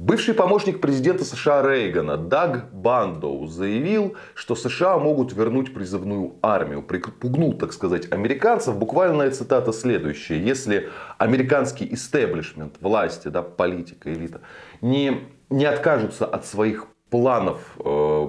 Бывший помощник президента США Рейгана Даг Бандоу заявил, что США могут вернуть призывную армию. Припугнул, так сказать, американцев. Буквальная цитата следующая. Если американский истеблишмент, власти, да, политика, элита не, не откажутся от своих планов э,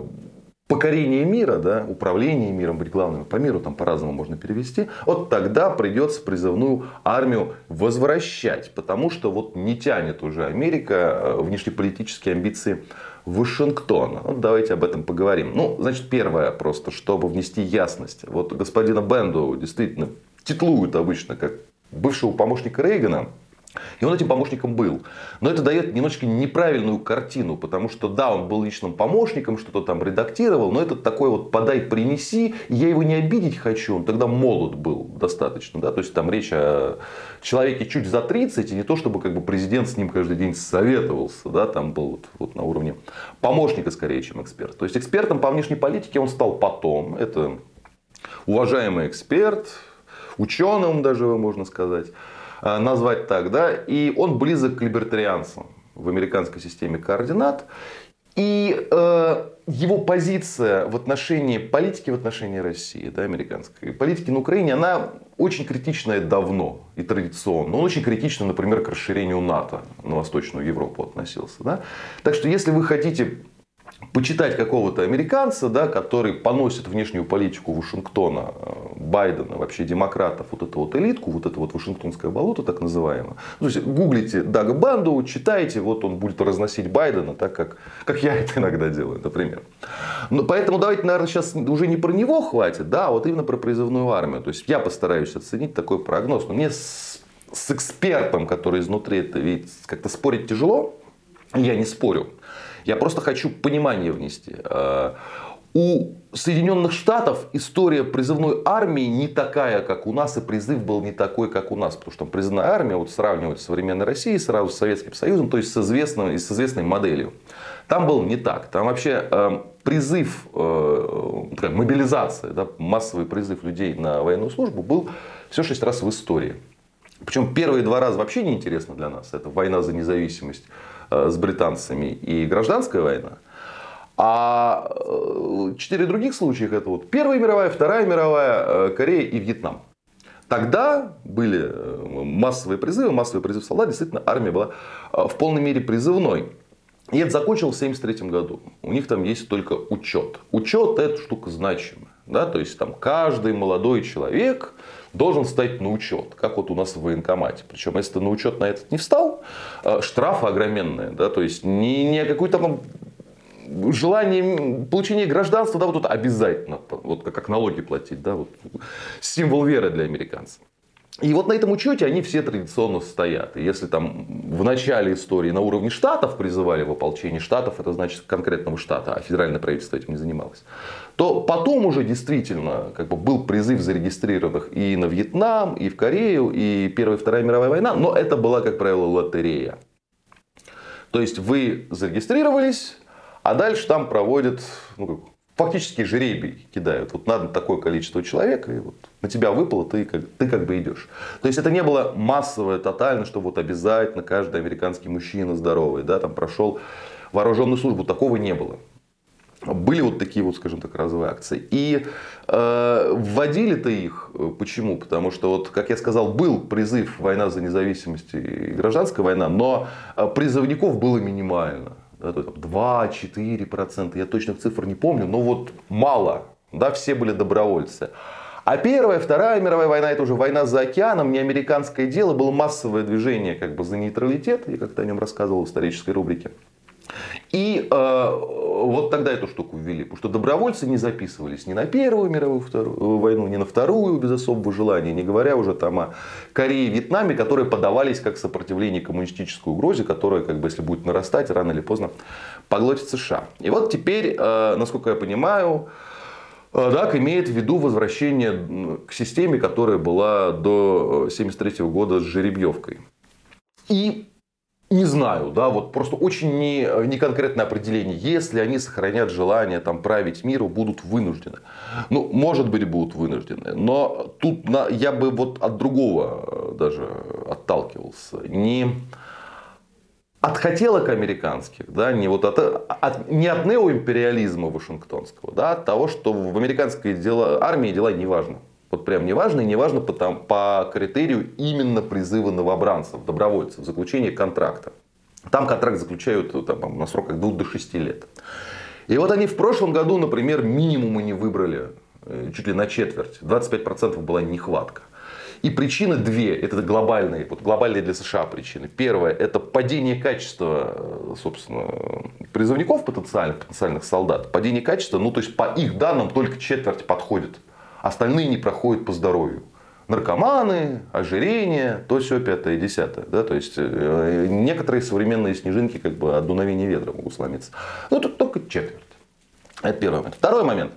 покорение мира, да, управление миром, быть главным по миру, там по-разному можно перевести, вот тогда придется призывную армию возвращать, потому что вот не тянет уже Америка э, внешнеполитические амбиции Вашингтона. Вот давайте об этом поговорим. Ну, значит, первое просто, чтобы внести ясность. Вот господина Бенду действительно титлуют обычно как бывшего помощника Рейгана, и он этим помощником был. Но это дает немножечко неправильную картину, потому что да, он был личным помощником, что-то там редактировал, но это такой вот подай, принеси, я его не обидеть хочу, он тогда молод был достаточно, да, то есть там речь о человеке чуть за 30, и не то, чтобы как бы президент с ним каждый день советовался, да, там был вот, вот на уровне помощника скорее, чем эксперт. То есть экспертом по внешней политике он стал потом, это уважаемый эксперт, ученым даже можно сказать. Э, назвать так, да, и он близок к либертарианцам в американской системе координат. И э, его позиция в отношении политики, в отношении России, да, американской политики на Украине, она очень критичная давно и традиционно. Он очень критично, например, к расширению НАТО на Восточную Европу относился. Да? Так что, если вы хотите почитать какого-то американца, да, который поносит внешнюю политику Вашингтона, э, Байдена, вообще демократов, вот эту вот элитку, вот это вот Вашингтонское болото так называемое. Ну, то есть гуглите Дага Банду, читайте, вот он будет разносить Байдена, так как, как я это иногда делаю, например. Но поэтому давайте, наверное, сейчас уже не про него хватит, да, а вот именно про призывную армию. То есть я постараюсь оценить такой прогноз. Но мне с, с экспертом, который изнутри это ведь как-то спорить тяжело, я не спорю. Я просто хочу понимание внести. Э, у Соединенных Штатов история призывной армии не такая, как у нас, и призыв был не такой, как у нас. Потому что призывная армия вот сравнивают с современной Россией, сразу с Советским Союзом, то есть с, известным, с известной моделью. Там был не так. Там вообще э, призыв, э, такая мобилизация, да, массовый призыв людей на военную службу был все шесть раз в истории. Причем первые два раза вообще не интересно для нас. Это война за независимость с британцами и гражданская война. А э, четыре других случаях это вот Первая мировая, Вторая мировая, э, Корея и Вьетнам. Тогда были массовые призывы, массовый призыв солдат, действительно армия была в полной мере призывной. И это закончилось в 1973 году. У них там есть только учет. Учет это штука значимая. Да? То есть там каждый молодой человек должен стать на учет, как вот у нас в военкомате. Причем, если ты на учет на этот не встал, э, штрафы огроменные, да, то есть не, не какой-то там желание получения гражданства, да, вот тут обязательно, вот как налоги платить, да, вот символ веры для американцев. И вот на этом учете они все традиционно стоят. И если там в начале истории на уровне штатов призывали в ополчение штатов, это значит конкретного штата, а федеральное правительство этим не занималось, то потом уже действительно как бы, был призыв зарегистрированных и на Вьетнам, и в Корею, и Первая и Вторая мировая война, но это была, как правило, лотерея. То есть вы зарегистрировались, а дальше там проводят ну, фактически жеребий кидают. Вот надо такое количество человек, и вот на тебя выпало, ты как, ты как бы идешь. То есть это не было массовое, тотально, что вот обязательно каждый американский мужчина здоровый, да, там прошел вооруженную службу. Такого не было. Были вот такие вот, скажем так, разовые акции. И э, вводили-то их э, почему? Потому что, вот, как я сказал, был призыв «Война за независимость» и «Гражданская война», но э, призывников было минимально да, 2-4%, я точных цифр не помню, но вот мало, да, все были добровольцы. А первая, вторая мировая война, это уже война за океаном, не американское дело, было массовое движение как бы за нейтралитет, я как-то о нем рассказывал в исторической рубрике. И э, вот тогда эту штуку ввели, потому что добровольцы не записывались ни на Первую мировую вторую, войну, ни на Вторую без особого желания, не говоря уже там о Корее и Вьетнаме, которые подавались как сопротивление коммунистической угрозе, которая, как бы, если будет нарастать, рано или поздно поглотит США. И вот теперь, э, насколько я понимаю, э, ДАК имеет в виду возвращение к системе, которая была до 1973 года с жеребьевкой. И не знаю, да, вот просто очень не, не конкретное определение. Если они сохранят желание там, править миру, будут вынуждены. Ну, может быть, будут вынуждены. Но тут на, я бы вот от другого э, даже отталкивался. Не, от хотелок американских, да, не, вот от, от, не от неоимпериализма вашингтонского, да, от того, что в американской дела, армии дела не важно. Вот прям не важно, и не важно по, там, по критерию именно призыва новобранцев, добровольцев, заключения контракта. Там контракт заключают там, на срок от 2 до 6 лет. И вот они в прошлом году, например, минимумы не выбрали, э, чуть ли на четверть. 25% была нехватка. И причины две, это глобальные, вот глобальные для США причины. Первое, это падение качества, э, собственно, призывников потенциальных, потенциальных солдат. Падение качества, ну то есть по их данным только четверть подходит. Остальные не проходят по здоровью. Наркоманы, ожирение, то все пятое, десятое. Да? То есть э, некоторые современные снежинки как бы от дуновения ветра могут сломиться. Ну тут только четверть. Это первый момент. Второй момент.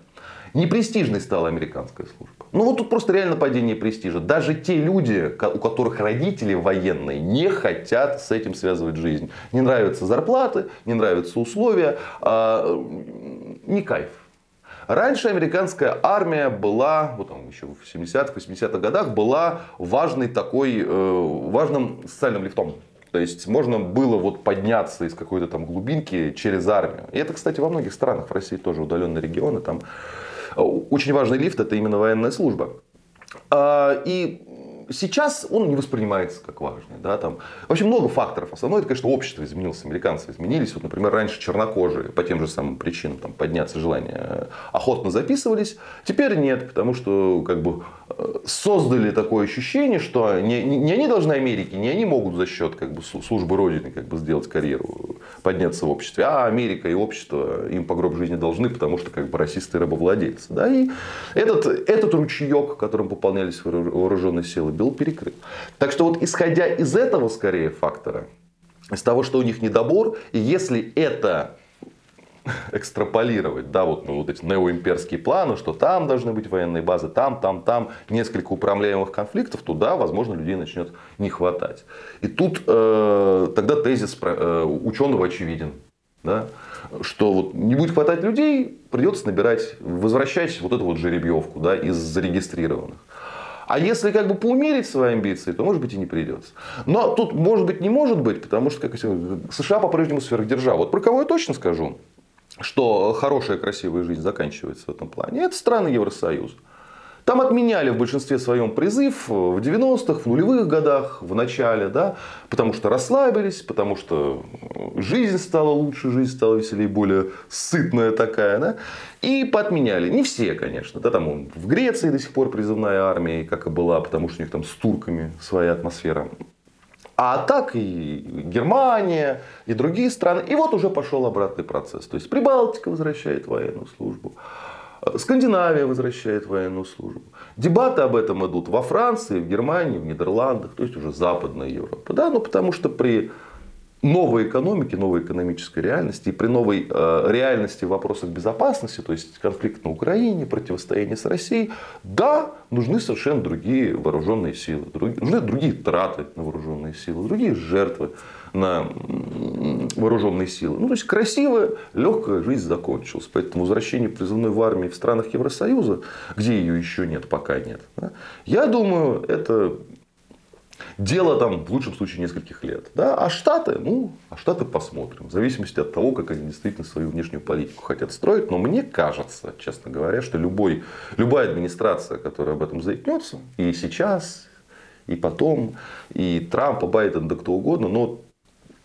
Непрестижной стала американская служба. Ну вот тут просто реально падение престижа. Даже те люди, у которых родители военные, не хотят с этим связывать жизнь. Не нравятся зарплаты, не нравятся условия. А, не кайф. Раньше американская армия была, вот там еще в 70-х, 80-х годах, была важной такой, э, важным социальным лифтом. То есть можно было вот подняться из какой-то там глубинки через армию. И это, кстати, во многих странах, в России тоже удаленные регионы, там э, очень важный лифт это именно военная служба. А, сейчас он не воспринимается как важный. Да, там. Вообще много факторов. Основное, это, конечно, общество изменилось, американцы изменились. Вот, например, раньше чернокожие по тем же самым причинам там, подняться желание охотно записывались. Теперь нет, потому что как бы, э, создали такое ощущение, что не, не они должны Америке, не они могут за счет как бы, службы Родины как бы, сделать карьеру, подняться в обществе, а Америка и общество им по гроб жизни должны, потому что как бы расисты рабовладельцы. Да? И этот, этот ручеек, которым пополнялись вооруженные силы, был перекрыт. Так что вот исходя из этого скорее фактора, из того, что у них недобор, и если это экстраполировать, да, вот, ну, вот эти неоимперские планы, что там должны быть военные базы, там, там, там, несколько управляемых конфликтов, туда, возможно, людей начнет не хватать. И тут э, тогда тезис э, ученого очевиден, да, что вот не будет хватать людей, придется набирать, возвращать вот эту вот жеребьевку да, из зарегистрированных. А если как бы поумерить свои амбиции, то может быть и не придется. Но тут может быть не может быть, потому что как США по-прежнему сверхдержава. Вот про кого я точно скажу, что хорошая красивая жизнь заканчивается в этом плане, это страны Евросоюза. Там отменяли в большинстве своем призыв в 90-х, в нулевых годах, в начале, да, потому что расслабились, потому что жизнь стала лучше, жизнь стала веселее, более сытная такая. Да, и поотменяли. Не все, конечно. Да, там в Греции до сих пор призывная армия, как и была, потому что у них там с турками своя атмосфера. А так и Германия, и другие страны. И вот уже пошел обратный процесс. То есть Прибалтика возвращает военную службу. Скандинавия возвращает военную службу. Дебаты об этом идут во Франции, в Германии, в Нидерландах, то есть уже Западная Европа. Да? Ну, потому что при новой экономике, новой экономической реальности и при новой э, реальности в вопросах безопасности, то есть конфликт на Украине, противостояние с Россией, да, нужны совершенно другие вооруженные силы, друг, нужны другие траты на вооруженные силы, другие жертвы на вооруженные силы. Ну, то есть красивая, легкая жизнь закончилась. Поэтому возвращение призывной в армии в странах Евросоюза, где ее еще нет, пока нет, да, я думаю, это Дело там в лучшем случае нескольких лет. Да? А Штаты, ну, а Штаты посмотрим. В зависимости от того, как они действительно свою внешнюю политику хотят строить. Но мне кажется, честно говоря, что любой, любая администрация, которая об этом заикнется, и сейчас, и потом, и Трамп, и Байден, да кто угодно, но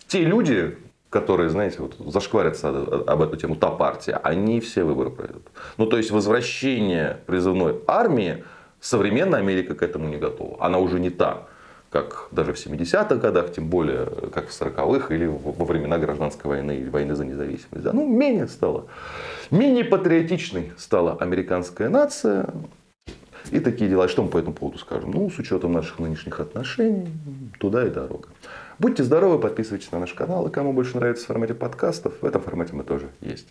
те люди, которые, знаете, вот зашкварятся об эту тему, та партия, они все выборы пройдут. Ну, то есть, возвращение призывной армии, современная Америка к этому не готова. Она уже не та как даже в 70-х годах, тем более как в 40-х или во времена гражданской войны или войны за независимость. Да, ну, менее стала, менее патриотичной стала американская нация. И такие дела. Что мы по этому поводу скажем? Ну, с учетом наших нынешних отношений, туда и дорога. Будьте здоровы, подписывайтесь на наш канал. И кому больше нравится в формате подкастов, в этом формате мы тоже есть.